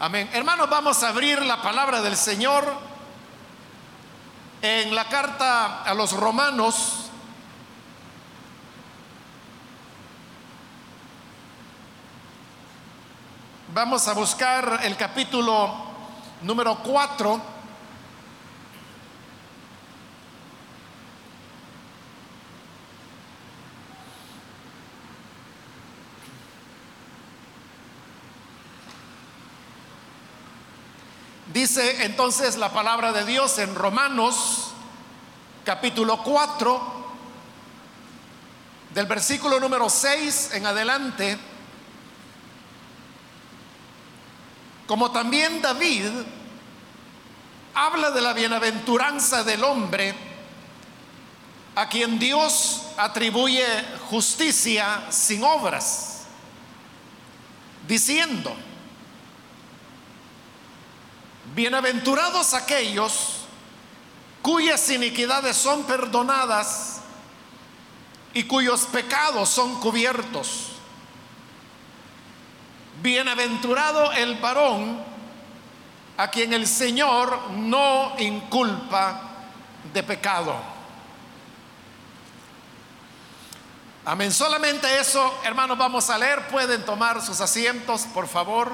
Amén. Hermanos, vamos a abrir la palabra del Señor en la carta a los romanos. Vamos a buscar el capítulo número 4. Dice entonces la palabra de Dios en Romanos capítulo 4, del versículo número 6 en adelante, como también David habla de la bienaventuranza del hombre a quien Dios atribuye justicia sin obras, diciendo, Bienaventurados aquellos cuyas iniquidades son perdonadas y cuyos pecados son cubiertos. Bienaventurado el varón a quien el Señor no inculpa de pecado. Amén. Solamente eso, hermanos, vamos a leer. Pueden tomar sus asientos, por favor.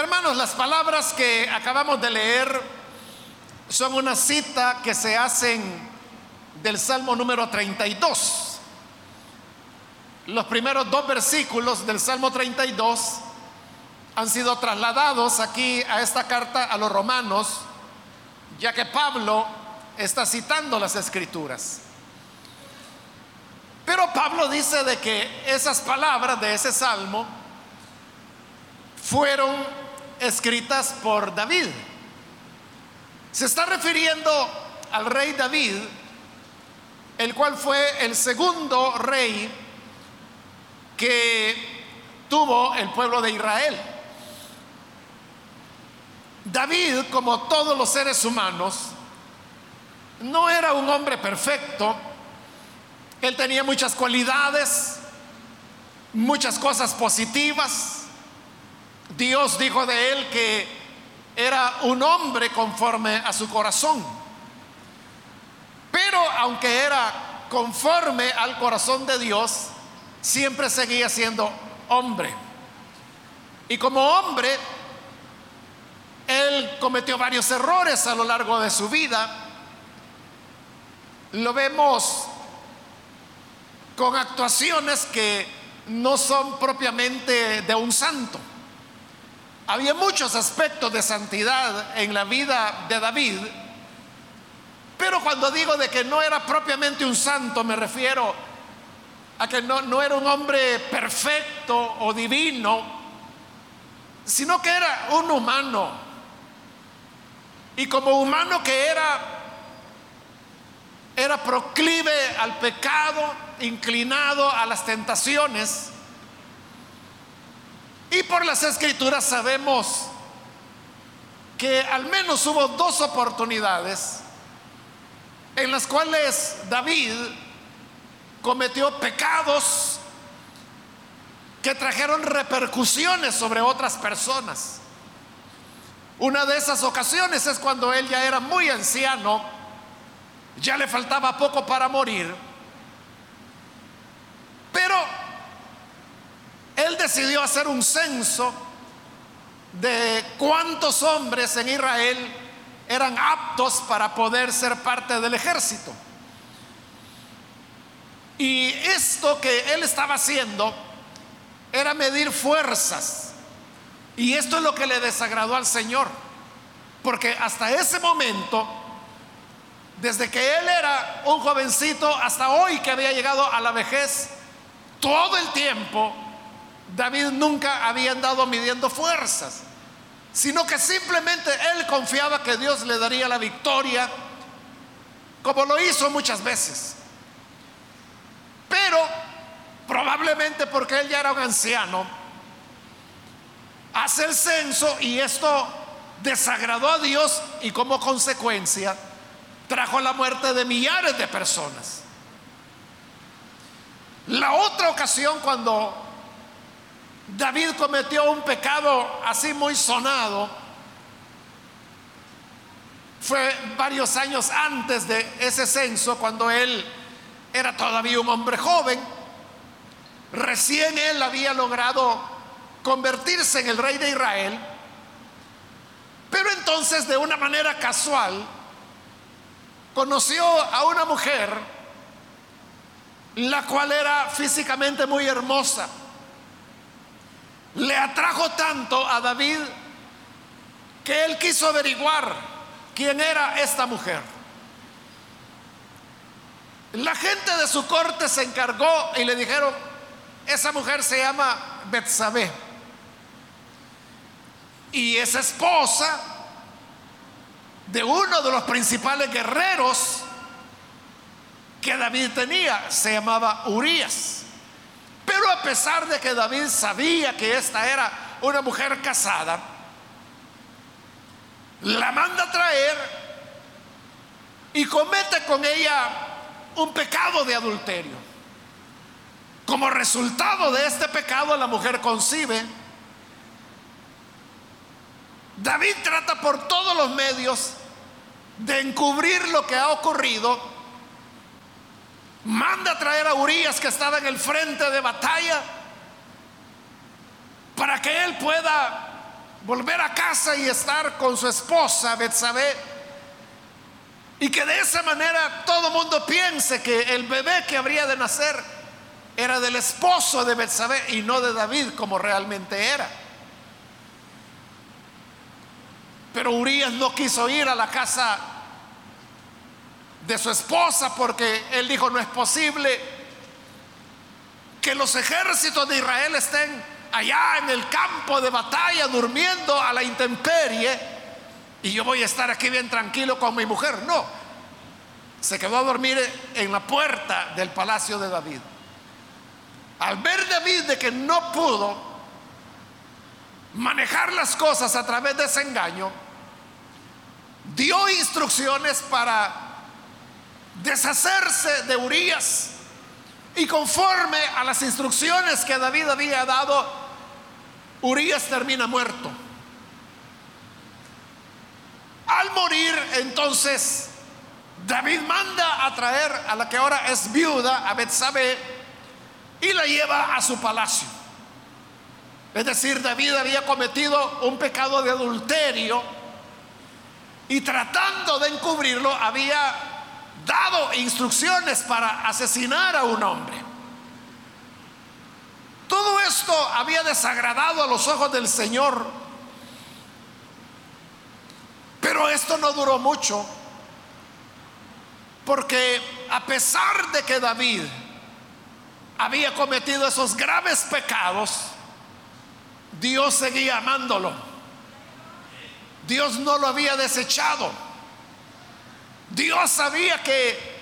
Hermanos, las palabras que acabamos de leer son una cita que se hacen del Salmo número 32. Los primeros dos versículos del Salmo 32 han sido trasladados aquí a esta carta a los romanos, ya que Pablo está citando las escrituras. Pero Pablo dice de que esas palabras de ese salmo fueron escritas por David. Se está refiriendo al rey David, el cual fue el segundo rey que tuvo el pueblo de Israel. David, como todos los seres humanos, no era un hombre perfecto. Él tenía muchas cualidades, muchas cosas positivas, Dios dijo de él que era un hombre conforme a su corazón. Pero aunque era conforme al corazón de Dios, siempre seguía siendo hombre. Y como hombre, él cometió varios errores a lo largo de su vida. Lo vemos con actuaciones que no son propiamente de un santo. Había muchos aspectos de santidad en la vida de David, pero cuando digo de que no era propiamente un santo, me refiero a que no, era un hombre perfecto o divino, sino que era un humano. Y como humano que era, era proclive al pecado, inclinado a las tentaciones. Y por las escrituras sabemos que al menos hubo dos oportunidades en las cuales David cometió pecados que trajeron repercusiones sobre otras personas. Una de esas ocasiones es cuando él ya era muy anciano, ya le faltaba poco para morir, pero él decidió hacer un censo de cuántos hombres en Israel eran aptos para poder ser parte del ejército. Y esto que él estaba haciendo era medir fuerzas. Y esto es lo que le desagradó al Señor. Porque hasta ese momento, desde que él era un jovencito hasta hoy que había llegado a la vejez, todo el tiempo David nunca había andado midiendo fuerzas, sino que simplemente él confiaba que Dios le daría la victoria, como lo hizo muchas veces. Pero probablemente porque él ya era un anciano, hace el censo y esto desagradó a Dios y como consecuencia trajo la muerte de millares de personas. La otra ocasión cuando David cometió un pecado así muy sonado fue varios años antes de ese censo, cuando él era todavía un hombre joven. Recién él había logrado convertirse en el rey de Israel, pero entonces de una manera casual conoció a una mujer la cual era físicamente muy hermosa. Le atrajo tanto a David que él quiso averiguar quién era esta mujer. La gente de su corte se encargó y le dijeron, esa mujer se llama Betsabé y es esposa de uno de los principales guerreros que David tenía, se llamaba Urias. Pero a pesar de que David sabía que esta era una mujer casada, la manda a traer y comete con ella un pecado de adulterio. Como resultado de este pecado, la mujer concibe. David trata por todos los medios de encubrir lo que ha ocurrido. Manda a traer a Urias que estaba en el frente de batalla para que él pueda volver a casa y estar con su esposa Betsabé y que de esa manera todo mundo piense que el bebé que habría de nacer era del esposo de Betsabé y no de David como realmente era. Pero Urias no quiso ir a la casa de su esposa porque él dijo no es posible que los ejércitos de Israel estén allá en el campo de batalla durmiendo a la intemperie y yo voy a estar aquí bien tranquilo con mi mujer. No, se quedó a dormir en la puerta del palacio de David. Al ver David de que no pudo manejar las cosas a través de ese engaño, dio instrucciones para deshacerse de Urias. Y conforme a las instrucciones que David había dado, Urias termina muerto. Al morir, entonces, David manda a traer a la que ahora es viuda, a Betsabé, y la lleva a su palacio. Es decir, David había cometido un pecado de adulterio y tratando de encubrirlo había dado instrucciones para asesinar a un hombre. Todo esto había desagradado a los ojos del Señor, pero esto no duró mucho, porque a pesar de que David había cometido esos graves pecados, Dios seguía amándolo. Dios no lo había desechado. Dios sabía que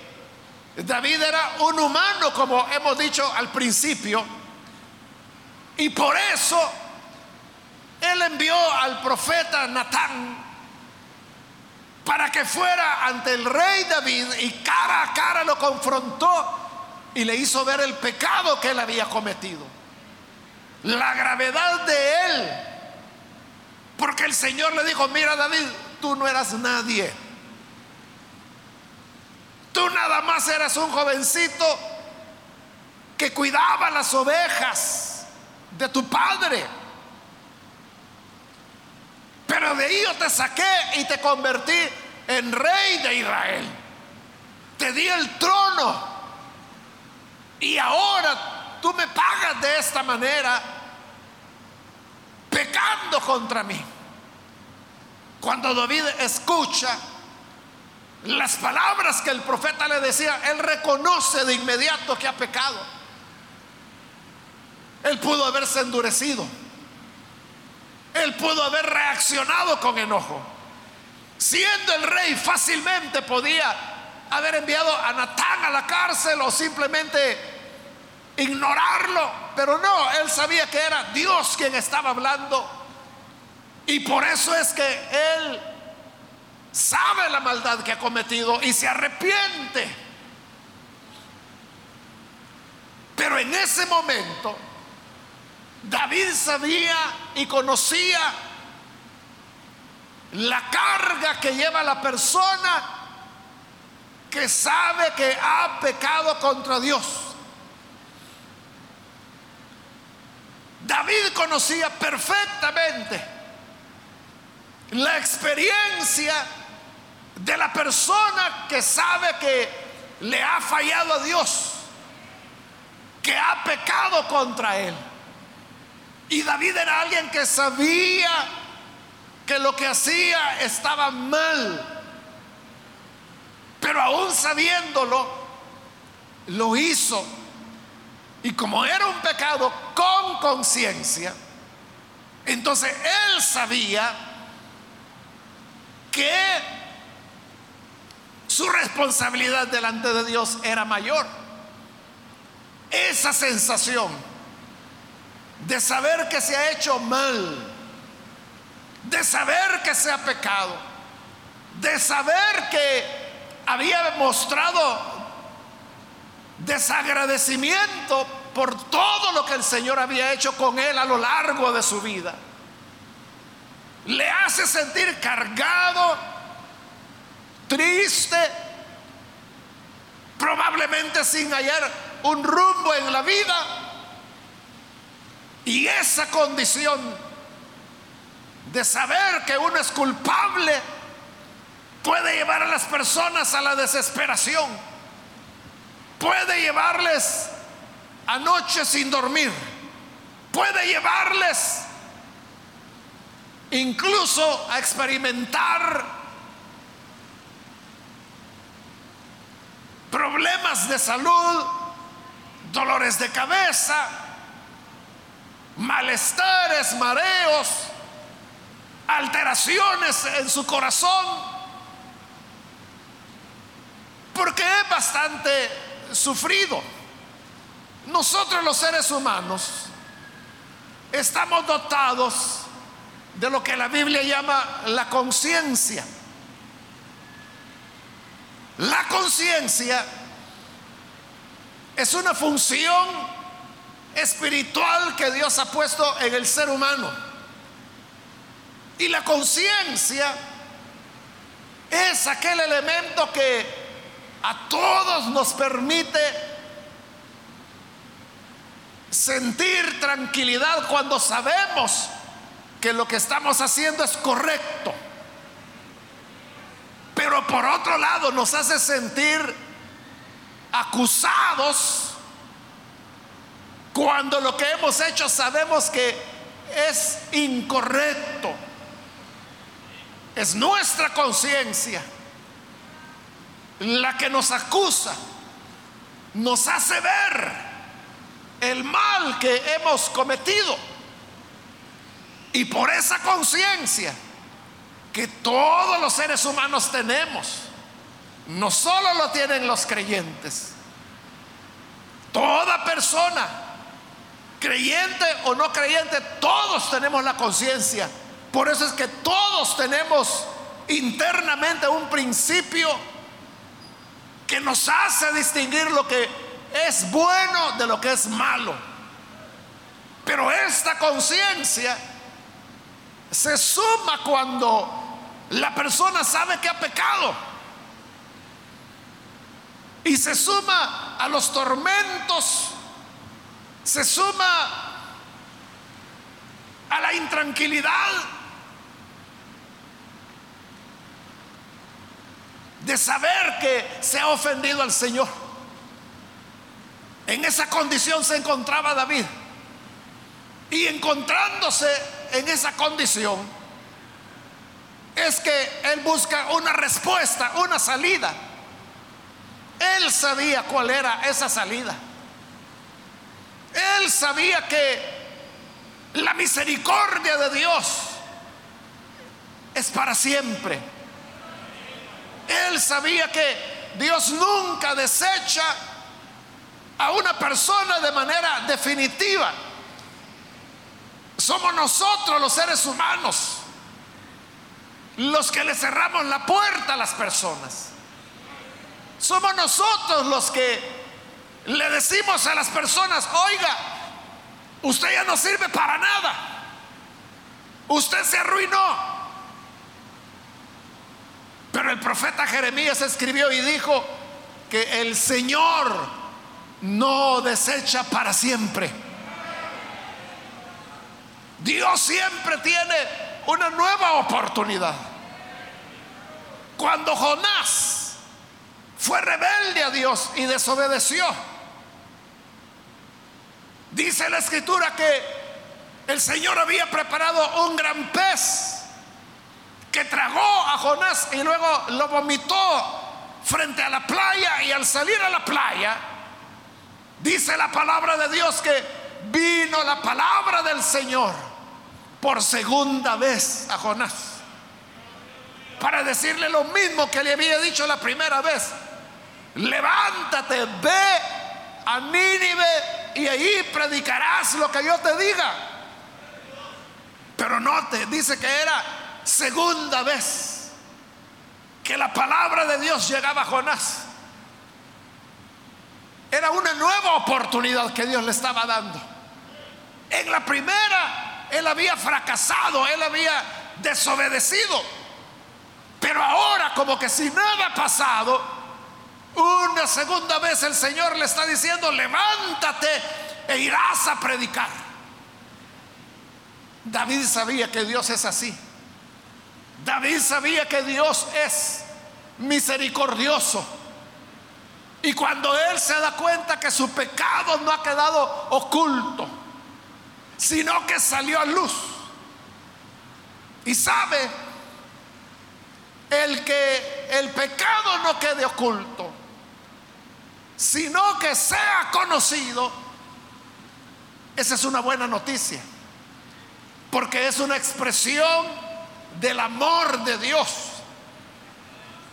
David era un humano, como hemos dicho al principio, y por eso él envió al profeta Natán para que fuera ante el rey David y cara a cara lo confrontó y le hizo ver el pecado que él había cometido, la gravedad de él, porque el Señor le dijo, mira David, tú no eras nadie, tú nada más eras un jovencito que cuidaba las ovejas de tu padre. Pero de ahí yo te saqué y te convertí en rey de Israel. Te di el trono y ahora tú me pagas de esta manera, pecando contra mí. Cuando David escucha las palabras que el profeta le decía, él reconoce de inmediato que ha pecado. Él pudo haberse endurecido. Él pudo haber reaccionado con enojo. Siendo el rey fácilmente podía haber enviado a Natán a la cárcel o simplemente ignorarlo, pero no, él sabía que era Dios quien estaba hablando. Y por eso es que él sabe la maldad que ha cometido y se arrepiente. Pero en ese momento, David sabía y conocía la carga que lleva la persona que sabe que ha pecado contra Dios. David conocía perfectamente la experiencia de la persona que sabe que le ha fallado a Dios, que ha pecado contra él. Y David era alguien que sabía que lo que hacía estaba mal, pero aún sabiéndolo, lo hizo. Y como era un pecado con conciencia, entonces él sabía que su responsabilidad delante de Dios era mayor. Esa sensación de saber que se ha hecho mal, de saber que se ha pecado, de saber que había mostrado desagradecimiento por todo lo que el Señor había hecho con él a lo largo de su vida. Le hace sentir cargado, triste, probablemente sin hallar un rumbo en la vida. Y esa condición de saber que uno es culpable puede llevar a las personas a la desesperación, puede llevarles a noches sin dormir, puede llevarles incluso a experimentar problemas de salud, dolores de cabeza, malestares, mareos, alteraciones en su corazón, porque es bastante sufrido. Nosotros los seres humanos estamos dotados de lo que la Biblia llama la conciencia. La conciencia es una función espiritual que Dios ha puesto en el ser humano. Y la conciencia es aquel elemento que a todos nos permite sentir tranquilidad cuando sabemos que lo que estamos haciendo es correcto. Pero por otro lado nos hace sentir acusados cuando lo que hemos hecho sabemos que es incorrecto. Es nuestra conciencia la que nos acusa, nos hace ver el mal que hemos cometido. Y por esa conciencia que todos los seres humanos tenemos, no solo lo tienen los creyentes, toda persona, creyente o no creyente, todos tenemos la conciencia por eso es que todos tenemos internamente un principio que nos hace distinguir lo que es bueno de lo que es malo. Pero esta conciencia se suma cuando la persona sabe que ha pecado. Y se suma a los tormentos, se suma a la intranquilidad de saber que se ha ofendido al Señor. En esa condición se encontraba David. Y encontrándose en esa condición, es que él busca una respuesta, una salida. Él sabía cuál era esa salida. Él sabía que la misericordia de Dios es para siempre él sabía que Dios nunca desecha a una persona de manera definitiva. Somos nosotros los seres humanos los que le cerramos la puerta a las personas. Somos nosotros los que le decimos a las personas, oiga, usted ya no sirve para nada, usted se arruinó. Pero el profeta Jeremías escribió y dijo que el Señor no desecha para siempre. Dios siempre tiene una nueva oportunidad. Cuando Jonás fue rebelde a Dios y desobedeció, dice la escritura que el Señor había preparado un gran pez que tragó a Jonás y luego lo vomitó frente a la playa y al salir a la playa, dice la palabra de Dios que vino la palabra del Señor por segunda vez a Jonás para decirle lo mismo que le había dicho la primera vez. Levántate, ve a Nínive y ahí predicarás lo que yo te diga. Pero note, dice que era segunda vez que la palabra de Dios llegaba a Jonás. Era una nueva oportunidad que Dios le estaba dando. En la primera, él había fracasado, él había desobedecido. Pero ahora, como que si nada ha pasado, una segunda vez el Señor le está diciendo, levántate e irás a predicar. David sabía que Dios es así. David sabía que Dios es misericordioso. Y cuando él se da cuenta que su pecado no ha quedado oculto, sino que salió a luz. Y sabe el que el pecado no quede oculto, sino que sea conocido, esa es una buena noticia, porque es una expresión del amor de Dios.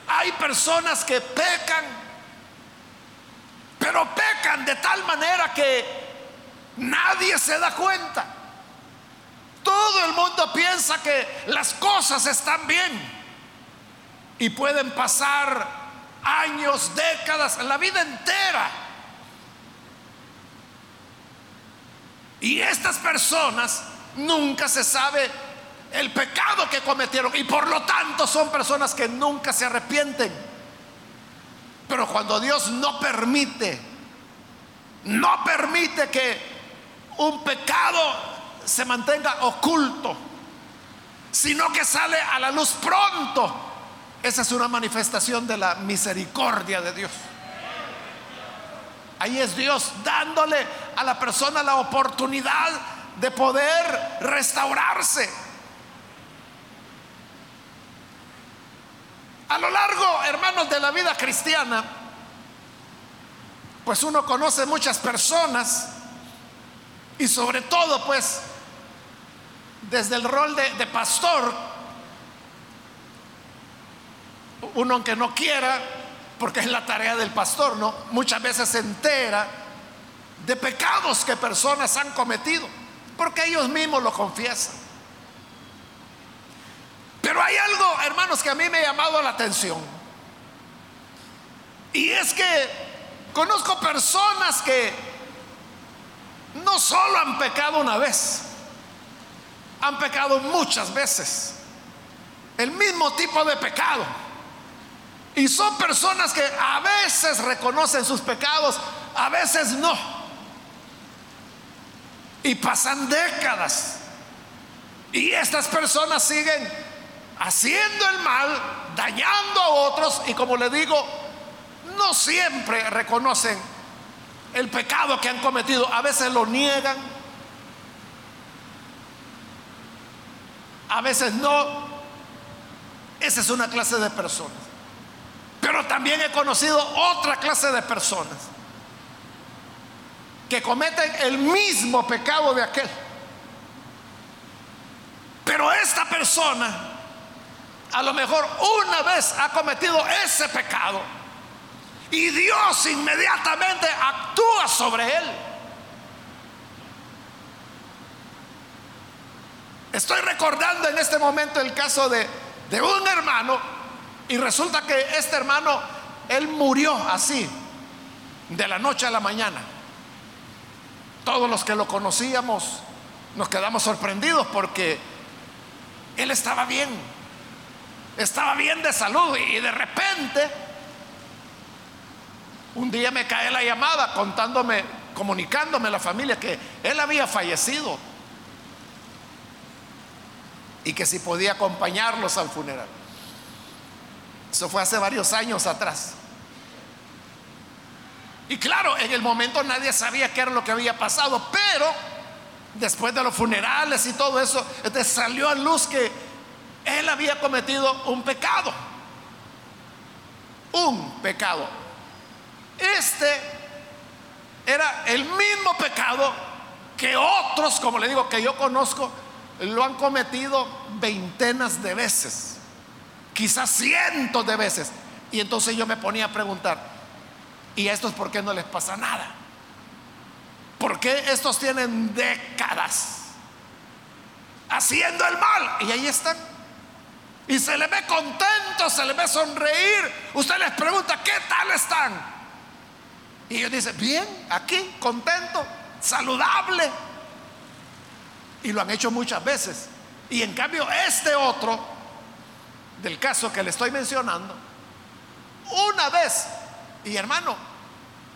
Hay personas que pecan, pero pecan de tal manera que nadie se da cuenta. Todo el mundo piensa que las cosas están bien y pueden pasar años, décadas, la vida entera. Y estas personas nunca se sabe el pecado que cometieron y por lo tanto son personas que nunca se arrepienten. Pero cuando Dios no permite, no permite que un pecado se mantenga oculto, sino que sale a la luz pronto, esa es una manifestación de la misericordia de Dios. Ahí es Dios dándole a la persona la oportunidad de poder restaurarse. A lo largo, hermanos, de la vida cristiana, pues uno conoce muchas personas y sobre todo, pues, desde el rol de, pastor, uno aunque no quiera, porque es la tarea del pastor, ¿no? Muchas veces se entera de pecados que personas han cometido, porque ellos mismos lo confiesan. Pero hay algo, hermanos, que a mí me ha llamado la atención. Y es que conozco personas que no solo han pecado una vez, han pecado muchas veces. El mismo tipo de pecado. Y son personas que a veces reconocen sus pecados, a veces no. Y pasan décadas. Y estas personas siguen haciendo el mal, dañando a otros y como le digo, no siempre reconocen el pecado que han cometido, a veces lo niegan, a veces no. Esa es una clase de personas. Pero también he conocido otra clase de personas que cometen el mismo pecado de aquel. Pero esta persona a lo mejor una vez ha cometido ese pecado y Dios inmediatamente actúa sobre él. Estoy recordando en este momento el caso de, de un hermano y resulta que este hermano, él murió así, de la noche a la mañana. Todos los que lo conocíamos nos quedamos sorprendidos porque él estaba bien, estaba bien de salud y de repente un día me cae la llamada contándome, comunicándome a la familia que él había fallecido y que si podía acompañarlos al funeral. Eso fue hace varios años atrás. Y claro, en el momento nadie sabía qué era lo que había pasado, pero después de los funerales y todo eso, salió a luz que él había cometido un pecado. Un pecado. Este era el mismo pecado que otros, como le digo, que yo conozco, lo han cometido veintenas de veces, quizás cientos de veces. Y entonces yo me ponía a preguntar, ¿y a estos por qué no les pasa nada? ¿Por qué estos tienen décadas haciendo el mal? Y ahí están. Y se les ve contento, se les ve sonreír. Usted les pregunta, ¿qué tal están? Y ellos dicen, bien, aquí, contento, saludable. Y lo han hecho muchas veces. Y en cambio, este otro, del caso que le estoy mencionando, una vez, y hermano,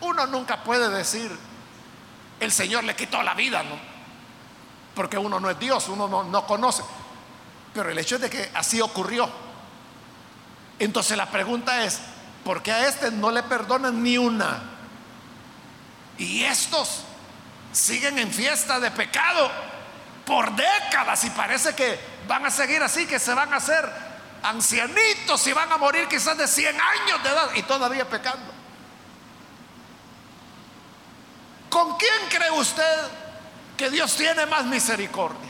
uno nunca puede decir, el Señor le quitó la vida. Porque uno no es Dios, uno no, no conoce. Pero el hecho es de que así ocurrió. Entonces la pregunta es, ¿por qué a este no le perdonan ni una? Y estos siguen en fiesta de pecado por décadas y parece que van a seguir así, que se van a hacer ancianitos y van a morir quizás de 100 años de edad y todavía pecando. ¿Con quién cree usted que Dios tiene más misericordia?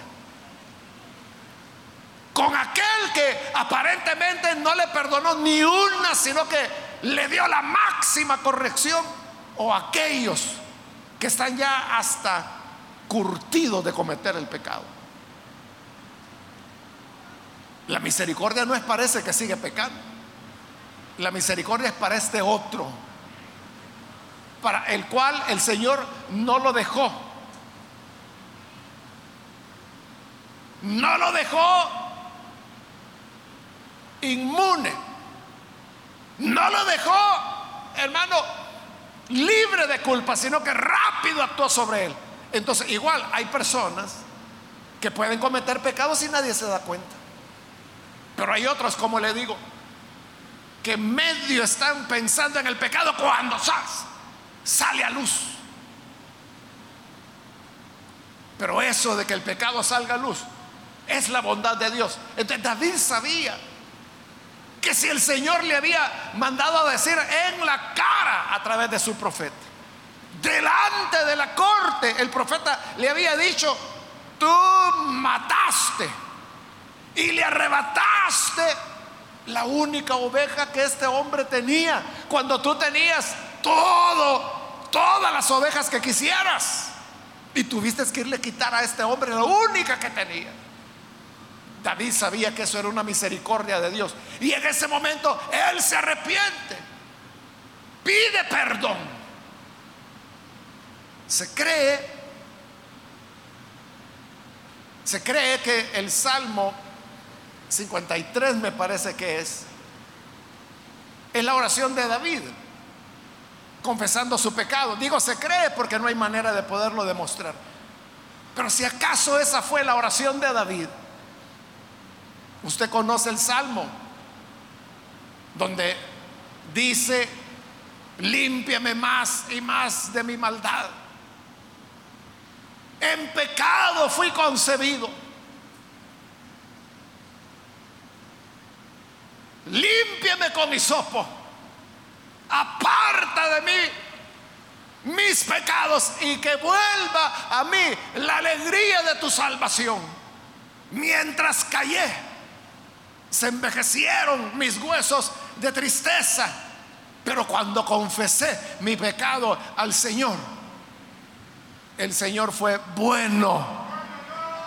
Con aquel que aparentemente no le perdonó ni una, sino que le dio la máxima corrección, o aquellos que están ya hasta curtidos de cometer el pecado. La misericordia no es para ese que sigue pecando. La misericordia es para este otro para el cual el Señor no lo dejó. No lo dejó inmune. No lo dejó, hermano, libre de culpa, sino que rápido actuó sobre él. Entonces, igual hay personas que pueden cometer pecados y nadie se da cuenta. Pero hay otros, como le digo, que medio están pensando en el pecado cuando ¿sabes? sale a luz. Pero eso de que el pecado salga a luz es la bondad de Dios. Entonces David sabía que si el Señor le había mandado a decir en la cara a través de su profeta, delante de la corte, el profeta le había dicho, tú mataste y le arrebataste la única oveja que este hombre tenía, cuando tú tenías todo todas las ovejas que quisieras. Y tuviste que irle a quitar a este hombre la única que tenía. David sabía que eso era una misericordia de Dios. Y en ese momento él se arrepiente. Pide perdón. Se cree, se cree que el Salmo 53 me parece que es, es la oración de David confesando su pecado. Digo, se cree porque no hay manera de poderlo demostrar. Pero si acaso esa fue la oración de David, usted conoce el Salmo, donde dice, límpiame más y más de mi maldad. En pecado fui concebido. Límpiame con hisopo. Aparta de mí mis pecados y que vuelva a mí la alegría de tu salvación. Mientras callé, se envejecieron mis huesos de tristeza, pero cuando confesé mi pecado al Señor, el Señor fue bueno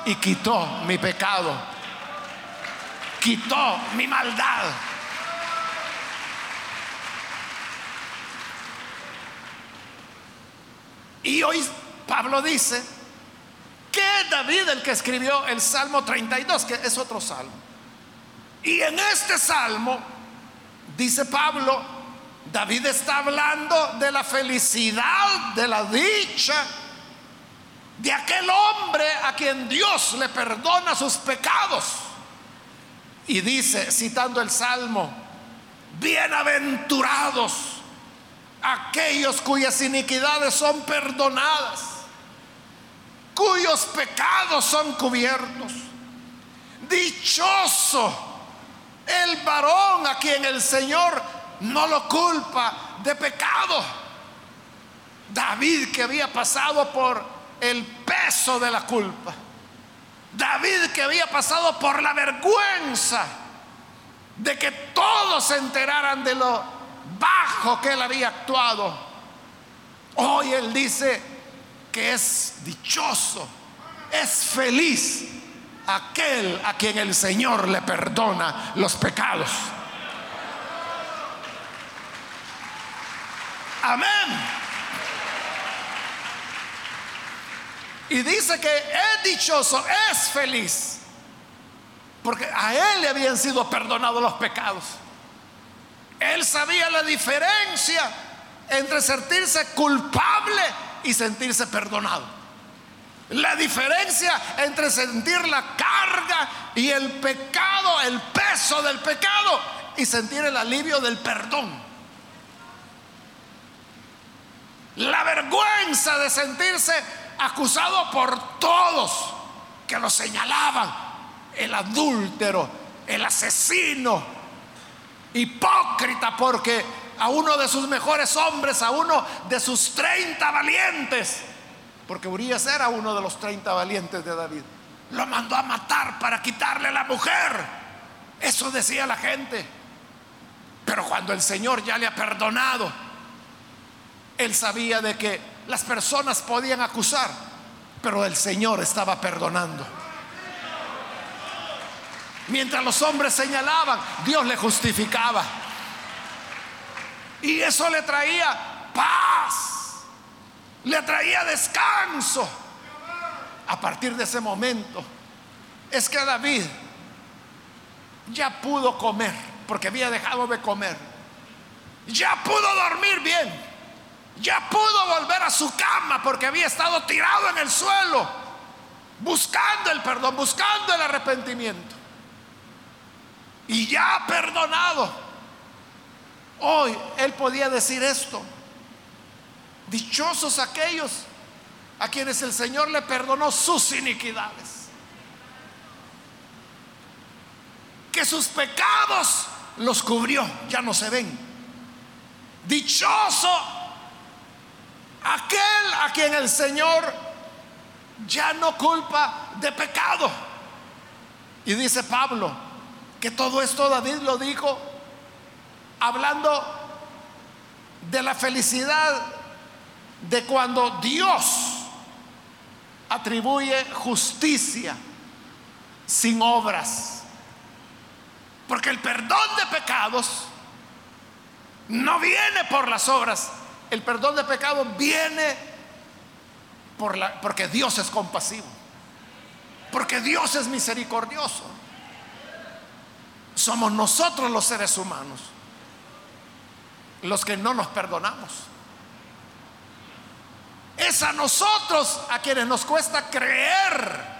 y quitó mi pecado, quitó mi maldad Y hoy Pablo dice que David el que escribió el Salmo 32, que es otro salmo. Y en este salmo, dice Pablo, David está hablando de la felicidad, de la dicha, de aquel hombre a quien Dios le perdona sus pecados. Y dice, citando el Salmo, bienaventurados aquellos cuyas iniquidades son perdonadas, cuyos pecados son cubiertos. Dichoso el varón a quien el Señor no lo culpa de pecado. David que había pasado por el peso de la culpa. David que había pasado por la vergüenza de que todos se enteraran de lo bajo que él había actuado. Hoy él dice que es dichoso, es feliz aquel a quien el Señor le perdona los pecados. Amén. Y dice que es dichoso, es feliz. Porque a él le habían sido perdonados los pecados. Él sabía la diferencia entre sentirse culpable y sentirse perdonado. La diferencia entre sentir la carga y el pecado, el peso del pecado y sentir el alivio del perdón. La vergüenza de sentirse acusado por todos que lo señalaban, el adúltero, el asesino, hipócrita porque a uno de sus mejores hombres, a uno de sus 30 valientes, porque Urias era uno de los 30 valientes de David, lo mandó a matar para quitarle la mujer. Eso decía la gente. Pero cuando el Señor ya le ha perdonado, él sabía de que las personas podían acusar, pero el Señor estaba perdonando. Mientras los hombres señalaban, Dios le justificaba. Y eso le traía paz, le traía descanso. A partir de ese momento, es que David ya pudo comer, porque había dejado de comer. Ya pudo dormir bien ya pudo volver a su cama porque había estado tirado en el suelo, buscando el perdón, buscando el arrepentimiento. Y ya perdonado. Hoy él podía decir esto. Dichosos aquellos a quienes el Señor le perdonó sus iniquidades. Que sus pecados los cubrió, ya no se ven. Dichoso Aquel a quien el Señor ya no culpa de pecado. Y dice Pablo que todo esto David lo dijo hablando de la felicidad de cuando Dios atribuye justicia sin obras. Porque el perdón de pecados no viene por las obras, el perdón de pecado viene por la, porque Dios es compasivo, porque Dios es misericordioso. Somos nosotros los seres humanos los que no nos perdonamos. Es a nosotros a quienes nos cuesta creer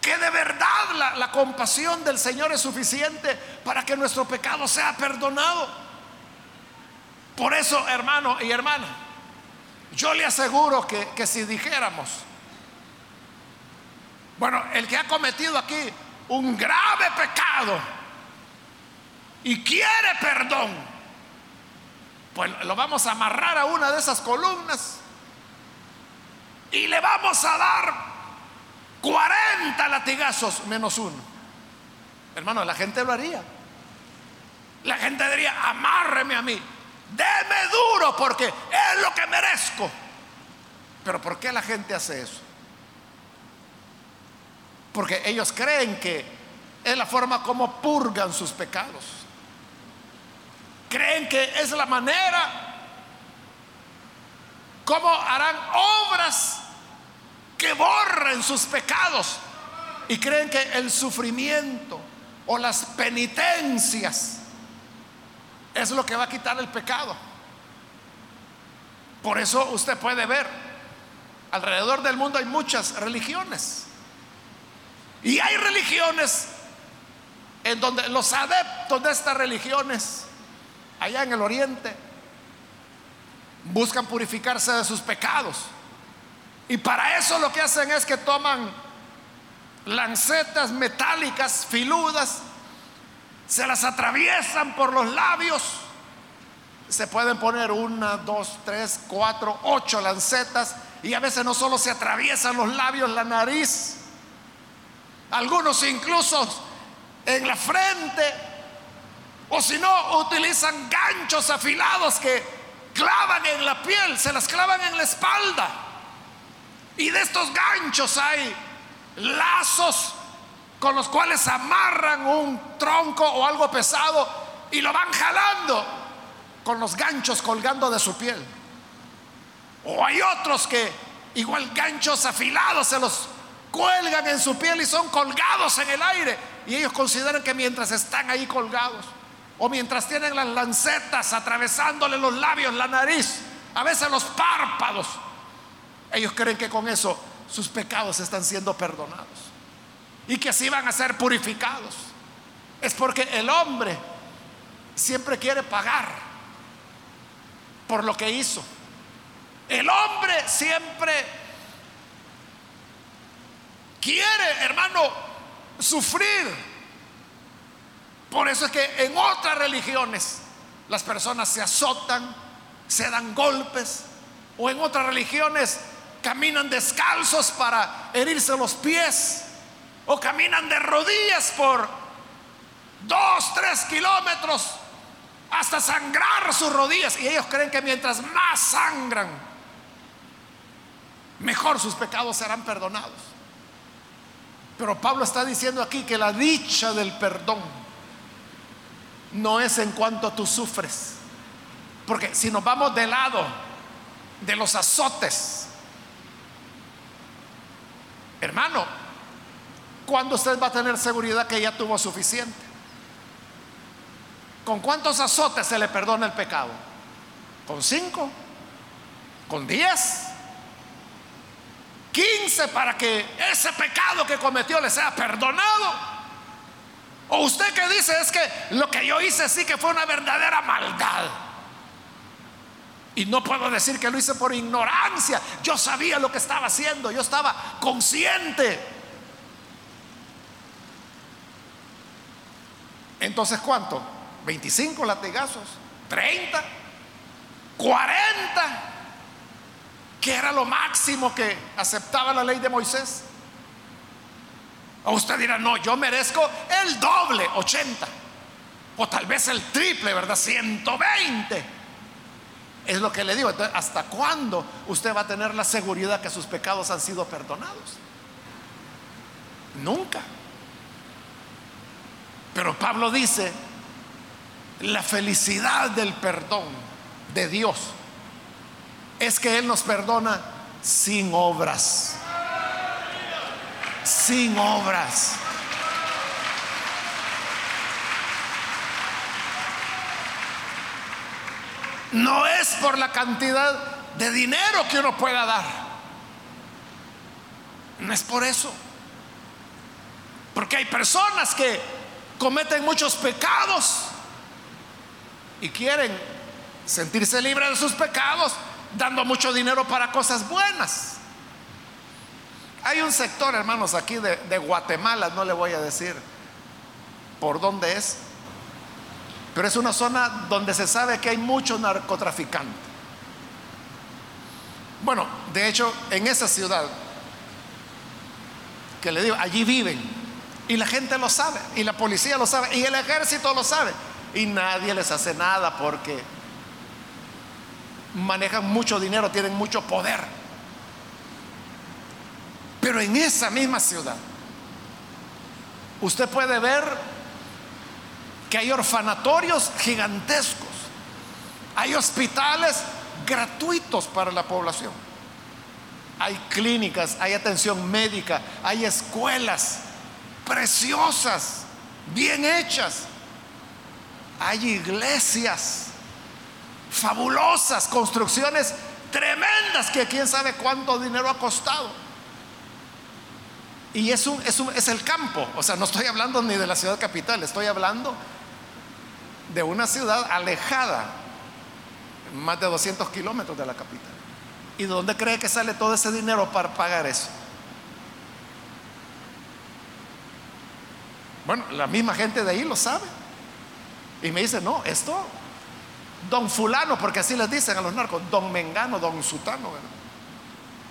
que de verdad la, compasión del Señor es suficiente para que nuestro pecado sea perdonado. Por eso, hermano y hermana, yo le aseguro que, si dijéramos, bueno, el que ha cometido aquí un grave pecado y quiere perdón, pues lo vamos a amarrar a una de esas columnas y le vamos a dar 40 latigazos menos uno. Hermano, la gente lo haría. La gente diría, amárreme a mí. Deme duro porque es lo que merezco. Pero ¿por qué la gente hace eso? Porque ellos creen que es la forma como purgan sus pecados. Creen que es la manera ¿Cómo harán obras que borren sus pecados? Y creen que el sufrimiento o las penitencias es lo que va a quitar el pecado. Por eso usted puede ver, alrededor del mundo hay muchas religiones. Y hay religiones en donde los adeptos de estas religiones, allá en el oriente, buscan purificarse de sus pecados. Y para eso lo que hacen es que toman lancetas metálicas, filudas, se las atraviesan por los labios. Se pueden poner una, dos, tres, cuatro, ocho lancetas y a veces no solo se atraviesan los labios, la nariz, algunos incluso en la frente, o si no, utilizan ganchos afilados que clavan en la piel, se las clavan en la espalda. Y de estos ganchos hay lazos con los cuales amarran un tronco o algo pesado y lo van jalando con los ganchos colgando de su piel. O hay otros que igual ganchos afilados se los cuelgan en su piel y son colgados en el aire. Y ellos consideran que mientras están ahí colgados, o mientras tienen las lancetas atravesándole los labios, la nariz, a veces los párpados, ellos creen que con eso sus pecados están siendo perdonados y que así van a ser purificados. Es porque el hombre siempre quiere pagar por lo que hizo. El hombre siempre quiere, hermano, sufrir. Por eso es que en otras religiones las personas se azotan, se dan golpes, o en otras religiones caminan descalzos para herirse los pies, o caminan de rodillas por dos, tres kilómetros hasta sangrar sus rodillas. Y ellos creen que mientras más sangran, mejor sus pecados serán perdonados. Pero Pablo está diciendo aquí que la dicha del perdón no es en cuanto tú sufres. Porque si nos vamos de lado de los azotes, hermano, ¿cuándo usted va a tener seguridad que ya tuvo suficiente? ¿Con cuántos azotes se le perdona el pecado? ¿Con cinco? ¿Con diez? 15 para que ese pecado que cometió le sea perdonado. O usted que dice es que lo que yo hice sí que fue una verdadera maldad. Y no puedo decir que lo hice por ignorancia. Yo sabía lo que estaba haciendo. Yo estaba consciente. Entonces, ¿cuánto? ¿25 latigazos? ¿30? ¿40? Que era lo máximo que aceptaba la ley de Moisés. O usted dirá, no, yo merezco el doble, 80. O tal vez el triple, ¿verdad? 120. Es lo que le digo. ¿hasta cuándo usted va a tener la seguridad que sus pecados han sido perdonados? Nunca. Pero Pablo dice, la felicidad del perdón de Dios es que Él nos perdona sin obras. Sin obras. No es por la cantidad de dinero que uno pueda dar. No es por eso. Porque hay personas que cometen muchos pecados y quieren sentirse libres de sus pecados dando mucho dinero para cosas buenas. Hay un sector, hermanos, aquí de, Guatemala, no le voy a decir por dónde es, pero es una zona donde se sabe que hay mucho narcotraficante. Bueno, de hecho, en esa ciudad, que le digo, allí viven, y la gente lo sabe, y la policía lo sabe, y el ejército lo sabe, y nadie les hace nada porque manejan mucho dinero, tienen mucho poder. Pero en esa misma ciudad, usted puede ver que hay orfanatorios gigantescos, hay hospitales gratuitos para la población. Hay clínicas, hay atención médica, hay escuelas preciosas, bien hechas. Hay iglesias fabulosas, construcciones tremendas que quién sabe cuánto dinero ha costado. Y es, un, es, es el campo, o sea, no estoy hablando ni de la ciudad capital, estoy hablando de una ciudad alejada, más de 200 kilómetros de la capital. ¿Y de dónde cree que sale todo ese dinero para pagar eso? Bueno, la misma gente de ahí lo sabe. Y me dice, no, esto, don fulano, porque así les dicen a los narcos, don Mengano, don Sutano.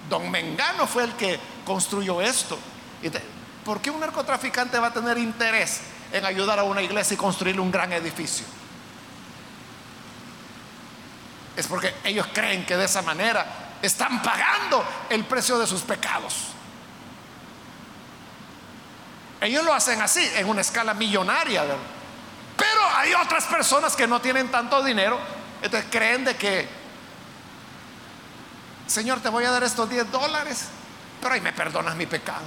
Don Mengano fue el que construyó esto. ¿Por qué un narcotraficante va a tener interés en ayudar a una iglesia y construir un gran edificio? Es porque ellos creen que de esa manera están pagando el precio de sus pecados. Ellos lo hacen así, en una escala millonaria. Hay otras personas que no tienen tanto dinero, entonces creen de que, Señor, te voy a dar estos 10 dólares, pero ahí me perdonas mi pecado.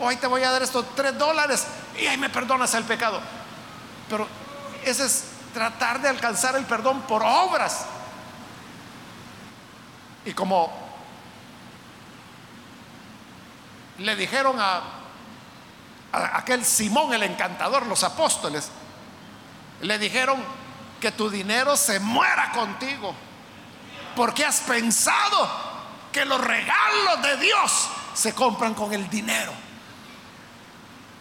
Hoy te voy a dar estos tres dólares y ahí me perdonas el pecado. Pero ese es tratar de alcanzar el perdón por obras. Y como le dijeron a aquel Simón el encantador, los apóstoles, le dijeron que tu dinero se muera contigo. Porque has pensado que los regalos de Dios se compran con el dinero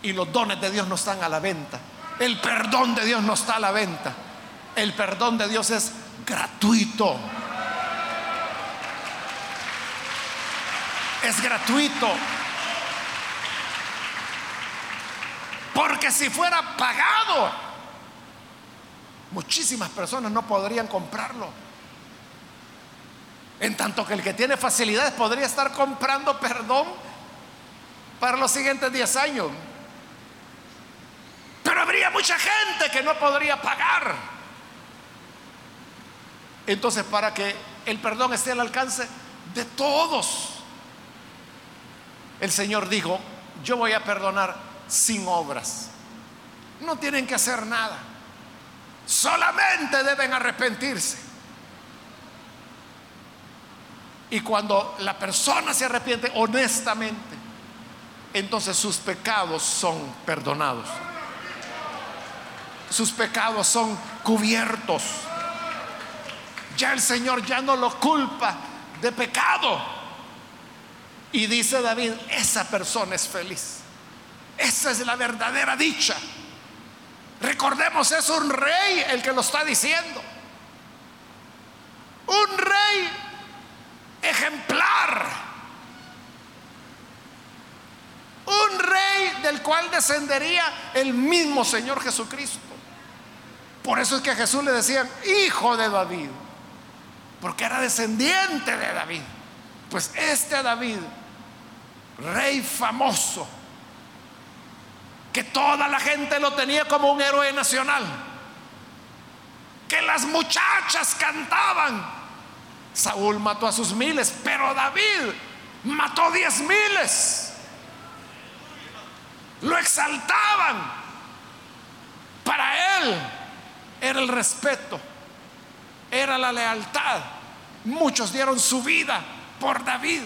y los dones de Dios no están a la venta. El perdón de Dios no está a la venta. El perdón de Dios es gratuito. Es gratuito. Porque si fuera pagado, muchísimas personas no podrían comprarlo. En tanto que el que tiene facilidades podría estar comprando perdón para los siguientes 10 años. Pero habría mucha gente que no podría pagar. Entonces, para que el perdón esté al alcance de todos, el Señor dijo, yo voy a perdonar sin obras. No tienen que hacer nada. Solamente deben arrepentirse. Y cuando la persona se arrepiente honestamente, entonces sus pecados son perdonados sus pecados son cubiertos. Ya el Señor ya no lo culpa de pecado. Y dice David, esa persona es feliz. Esa es la verdadera dicha. Recordemos, es un rey el que lo está diciendo. Un rey ejemplar. Un rey del cual descendería el mismo Señor Jesucristo. Por eso es que a Jesús le decían, hijo de David, porque era descendiente de David. Pues este David, rey famoso, que toda la gente lo tenía como un héroe nacional, que las muchachas cantaban. Saúl mató a sus miles, pero David mató diez miles. Lo exaltaban. Para él era el respeto, era la lealtad. Muchos dieron su vida por David.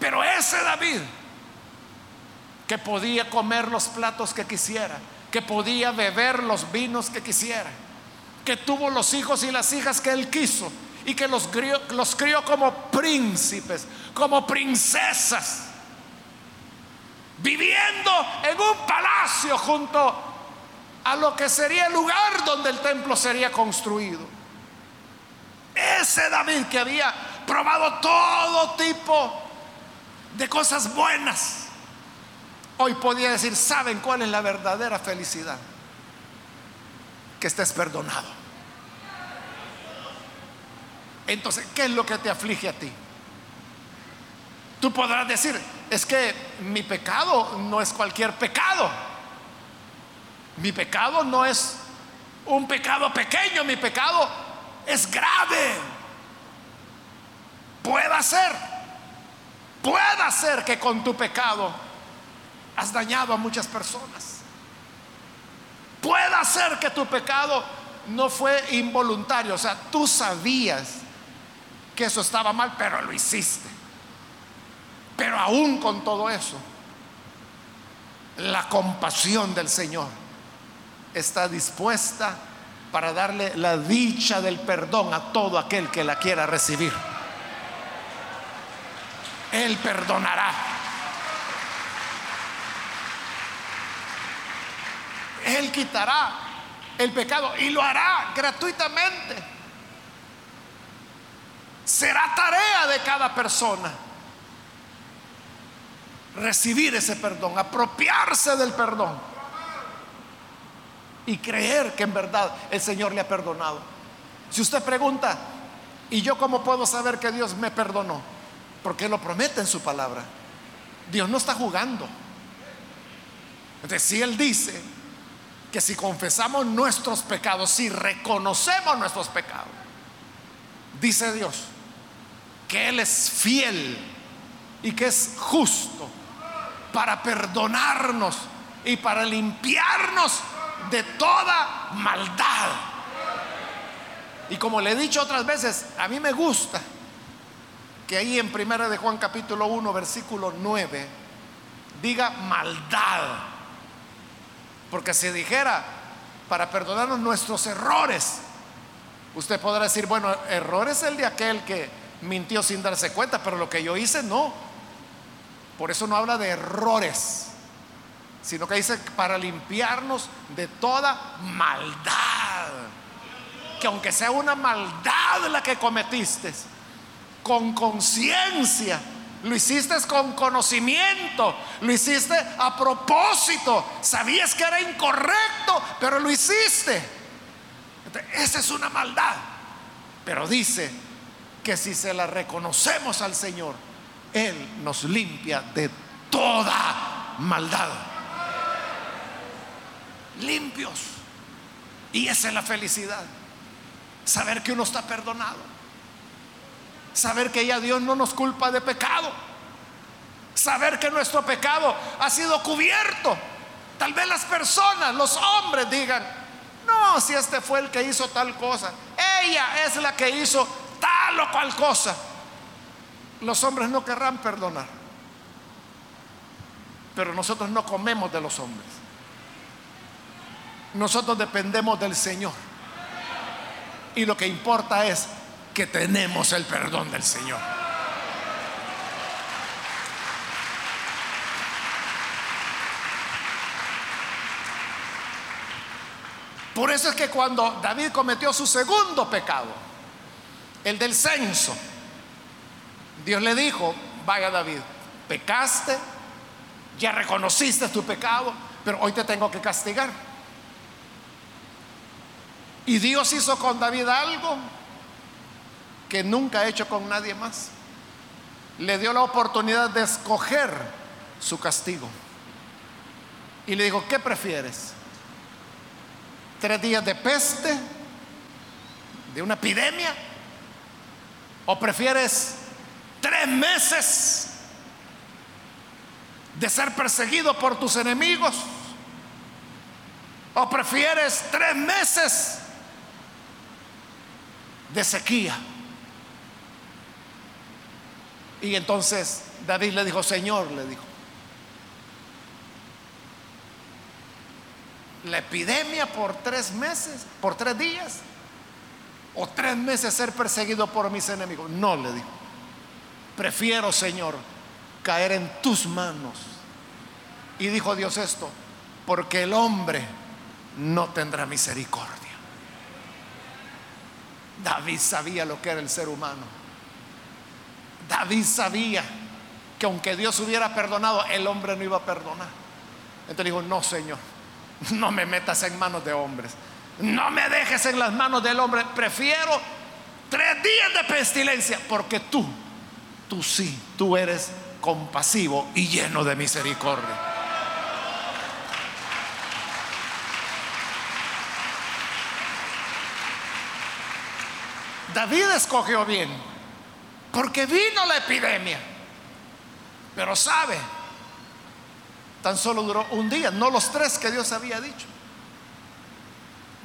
Pero ese David, que podía comer los platos que quisiera, que podía beber los vinos que quisiera, que tuvo los hijos y las hijas que él quiso y que los crió, como príncipes, como princesas, viviendo en un palacio junto a lo que sería el lugar donde el templo sería construido. Ese David que había probado todo tipo de cosas buenas, hoy podía decir, ¿saben cuál es la verdadera felicidad? Que estés perdonado. Entonces, ¿qué es lo que te aflige a ti? Tú podrás decir, es que mi pecado no es cualquier pecado. Mi pecado no es un pecado pequeño, mi pecado es grave. Puede ser, puede ser que con tu pecado has dañado a muchas personas. Puede ser que tu pecado no fue involuntario, o sea, tú sabías que eso estaba mal, pero lo hiciste. Pero aún con todo eso, la compasión del Señor está dispuesta para darle la dicha del perdón a todo aquel que la quiera recibir. Él perdonará. Él quitará el pecado y lo hará gratuitamente. Será tarea de cada persona recibir ese perdón, apropiarse del perdón y creer que en verdad el Señor le ha perdonado. Si usted pregunta, ¿y yo cómo puedo saber que Dios me perdonó? Porque lo promete en su palabra. Dios no está jugando. Entonces, si Él dice que si confesamos nuestros pecados, si reconocemos nuestros pecados, dice Dios que Él es fiel y que es justo para perdonarnos y para limpiarnos de toda maldad. Y como le he dicho otras veces, a mí me gusta que ahí en Primera de Juan capítulo 1 versículo 9 diga maldad. Porque si dijera para perdonarnos nuestros errores, usted podrá decir, bueno, error es el de aquel que mintió sin darse cuenta, pero lo que yo hice no. Por eso no habla de errores, sino que dice para limpiarnos de toda maldad. Que aunque sea una maldad la que cometiste, con conciencia, lo hiciste con conocimiento, lo hiciste a propósito, sabías que era incorrecto, pero lo hiciste. esa es una maldad. Pero dice que si se la reconocemos al Señor, Él nos limpia de toda maldad. Limpios. Y esa es la felicidad. Saber que uno está perdonado. Saber que ya Dios no nos culpa de pecado. Saber que nuestro pecado ha sido cubierto. Tal vez las personas, los hombres digan, no, si este fue el que hizo tal cosa. Ella es la que hizo tal o cual cosa, los hombres no querrán perdonar. Pero nosotros no comemos de los hombres. Nosotros dependemos del Señor. Y lo que importa es que tenemos el perdón del Señor. Por eso es que cuando David cometió su segundo pecado, el del censo. Dios le dijo, vaya David, pecaste, ya reconociste tu pecado, pero hoy te tengo que castigar. Y Dios hizo con David algo que nunca ha hecho con nadie más. Le dio la oportunidad de escoger su castigo. Y le dijo, ¿qué prefieres? ¿Tres días de peste? ¿De una epidemia? ¿O prefieres tres meses de ser perseguido por tus enemigos? ¿O prefieres tres meses de sequía? Y entonces David le dijo, Señor, le dijo, la epidemia por tres meses, por tres días, o tres meses ser perseguido por mis enemigos. No, le dijo. Prefiero, Señor, caer en tus manos. Y dijo Dios esto, porque el hombre no tendrá misericordia. David sabía lo que era el ser humano. David sabía que aunque Dios hubiera perdonado, el hombre no iba a perdonar. Entonces dijo, no, Señor, no me metas en manos de hombres. No me dejes en las manos del hombre. Prefiero tres días de pestilencia porque tú, tú sí, tú eres compasivo y lleno de misericordia. David escogió bien, porque vino la epidemia. Pero sabe, tan solo duró un día, no los tres que Dios había dicho.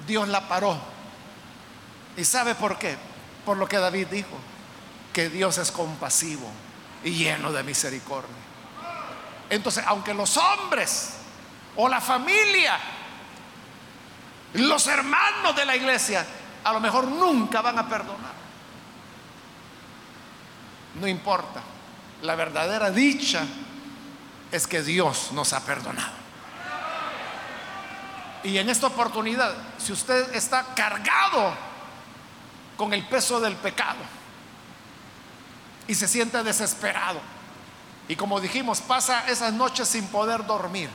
Dios la paró. ¿Y sabe por qué? Por lo que David dijo, que Dios es compasivo y lleno de misericordia. Entonces, aunque los hombres o la familia, los hermanos de la iglesia, a lo mejor nunca van a perdonar. No importa. La verdadera dicha es que Dios nos ha perdonado. Y en esta oportunidad, si usted está cargado con el peso del pecado y se siente desesperado, y como dijimos, pasa esas noches sin poder dormir,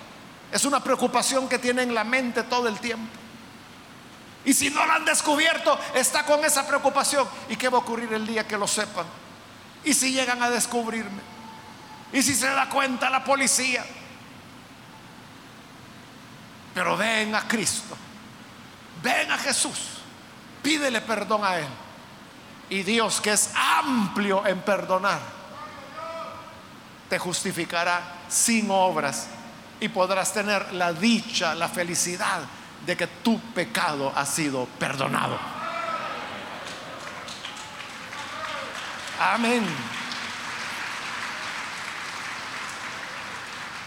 es una preocupación que tiene en la mente todo el tiempo. Y si no lo han descubierto, está con esa preocupación. ¿Y qué va a ocurrir el día que lo sepan? ¿Y si llegan a descubrirme? ¿Y si se da cuenta la policía? Pero ven a Cristo, ven a Jesús, pídele perdón a Él. Y Dios, que es amplio en perdonar, te justificará sin obras y podrás tener la dicha, la felicidad de que tu pecado ha sido perdonado. Amén.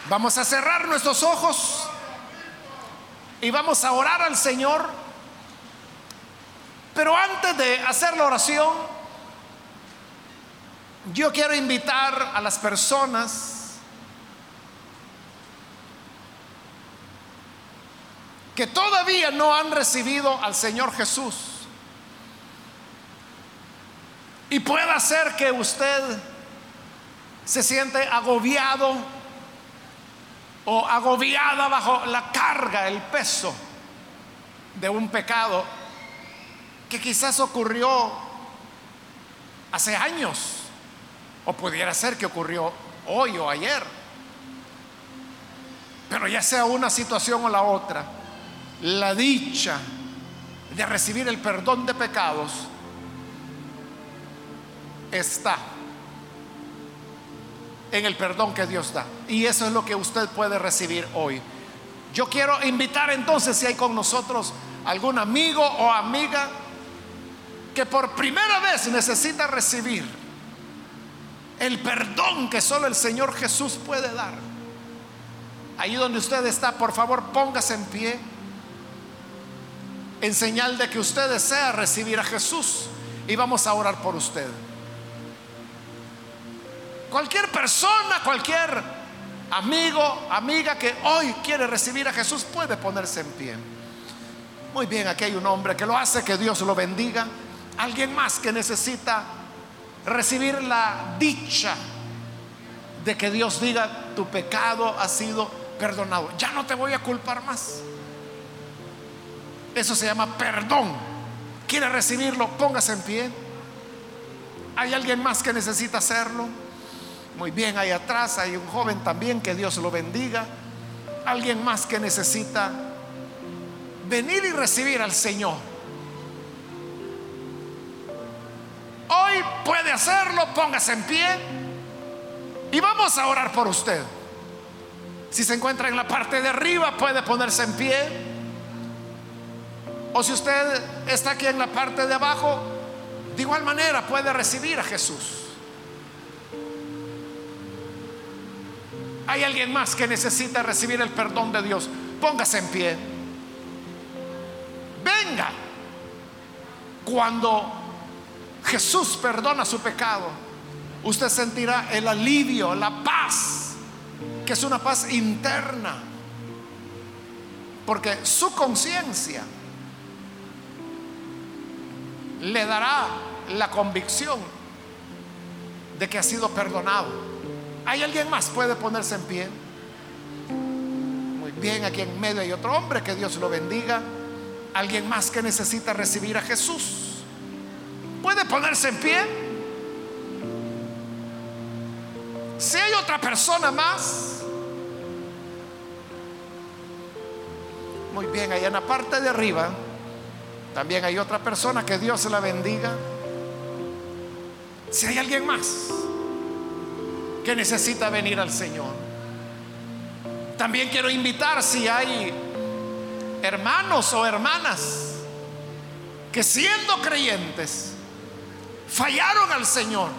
Vamos a cerrar nuestros ojos y vamos a orar al Señor. Pero antes de hacer la oración, yo quiero invitar a las personas que todavía no han recibido al Señor Jesús. Y pueda ser que usted se siente agobiado o agobiada bajo la carga, el peso de un pecado que quizás ocurrió hace años o pudiera ser que ocurrió hoy o ayer. Pero ya sea una situación o la otra, la dicha de recibir el perdón de pecados está en el perdón que Dios da. Y eso es lo que usted puede recibir hoy. Yo quiero invitar entonces si hay con nosotros algún amigo o amiga que por primera vez necesita recibir el perdón que solo el Señor Jesús puede dar. Ahí donde usted está, por favor, póngase en pie en señal de que usted desea recibir a Jesús y vamos a orar por usted. Cualquier persona, cualquier amigo, amiga que hoy quiere recibir a Jesús puede ponerse en pie. Muy bien, aquí hay un hombre que lo hace, que Dios lo bendiga. Alguien más que necesita recibir la dicha de que Dios diga, tu pecado ha sido perdonado. Ya no te voy a culpar más. Eso se llama perdón. ¿Quiere recibirlo? Póngase en pie. ¿Hay alguien más que necesita hacerlo? Muy bien, ahí atrás hay un joven también, que Dios lo bendiga. Alguien más que necesita venir y recibir al Señor. Hoy puede hacerlo, póngase en pie y vamos a orar por usted. Si se encuentra en la parte de arriba, puede ponerse en pie. O si usted está aquí en la parte de abajo, de igual manera puede recibir a Jesús. Hay alguien más que necesita recibir el perdón de Dios. Póngase en pie. Venga. Cuando Jesús perdona su pecado, usted sentirá el alivio, la paz, que es una paz interna. Porque su conciencia le dará la convicción de que ha sido perdonado. ¿Hay alguien más? ¿Puede ponerse en pie? Muy bien, aquí en medio hay otro hombre, que Dios lo bendiga. ¿Alguien más que necesita recibir a Jesús? ¿Puede ponerse en pie? Si hay otra persona más, muy bien, ahí en la parte de arriba también hay otra persona que Dios la bendiga. Si hay alguien más que necesita venir al Señor, también quiero invitar si hay hermanos o hermanas que siendo creyentes fallaron al Señor.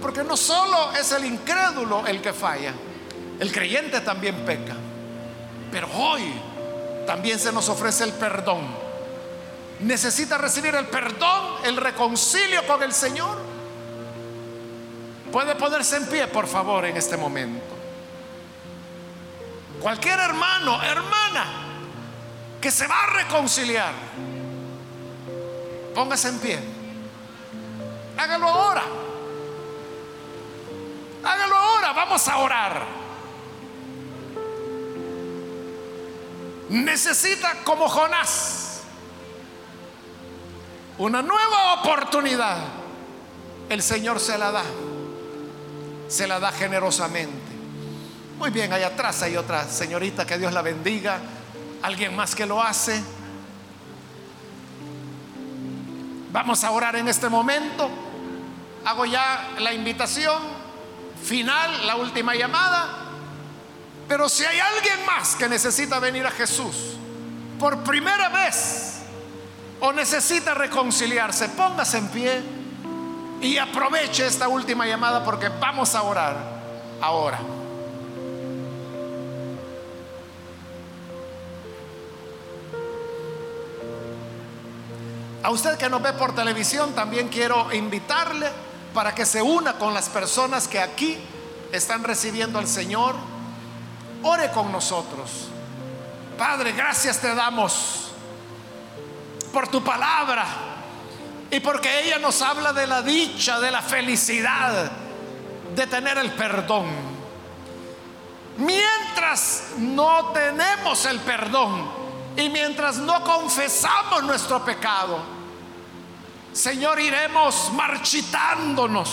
Porque no solo es el incrédulo el que falla, el creyente también peca. Pero hoy también se nos ofrece el perdón. Necesita recibir el perdón, el reconcilio con el Señor. Puede ponerse en pie, por favor, en este momento. Cualquier hermano, hermana, que se va a reconciliar, póngase en pie. Hágalo ahora. Hágalo ahora. Vamos a orar. necesita como Jonás una nueva oportunidad, el Señor se la da, se la da generosamente. Muy bien, allá atrás hay otra señorita, que Dios la bendiga, alguien más que lo hace. Vamos a orar en este momento. Hago ya la invitación final, la última llamada. Pero si hay alguien más que necesita venir a Jesús por primera vez o necesita reconciliarse, póngase en pie y aproveche esta última llamada porque vamos a orar ahora. A usted que nos ve por televisión, también quiero invitarle para que se una con las personas que aquí están recibiendo al Señor ore con nosotros. Padre, gracias te damos por tu palabra y porque ella nos habla de la dicha, de la felicidad, de tener el perdón. Mientras no tenemos el perdón y mientras no confesamos nuestro pecado, Señor, iremos marchitándonos,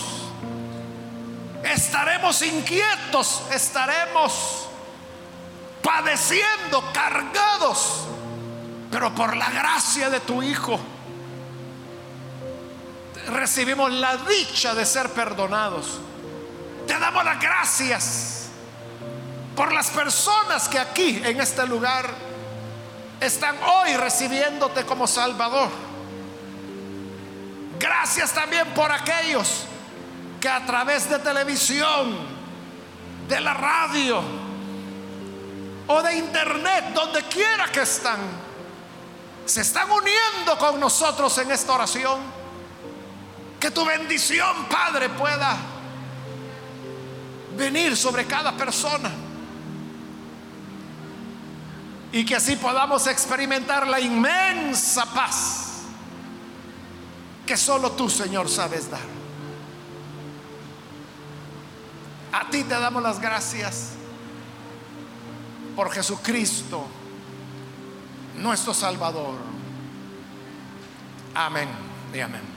estaremos inquietos, estaremos padeciendo, cargados, pero por la gracia de tu Hijo recibimos la dicha de ser perdonados. Te damos las gracias por las personas que aquí en este lugar están hoy recibiéndote como Salvador. Gracias también por aquellos que a través de televisión, de la radio, o de internet, donde quiera que están, se están uniendo con nosotros en esta oración. Que tu bendición, Padre, pueda venir sobre cada persona. Y que así podamos experimentar la inmensa paz que solo tú, Señor, sabes dar. A ti te damos las gracias por Jesucristo, nuestro Salvador. Amén y amén.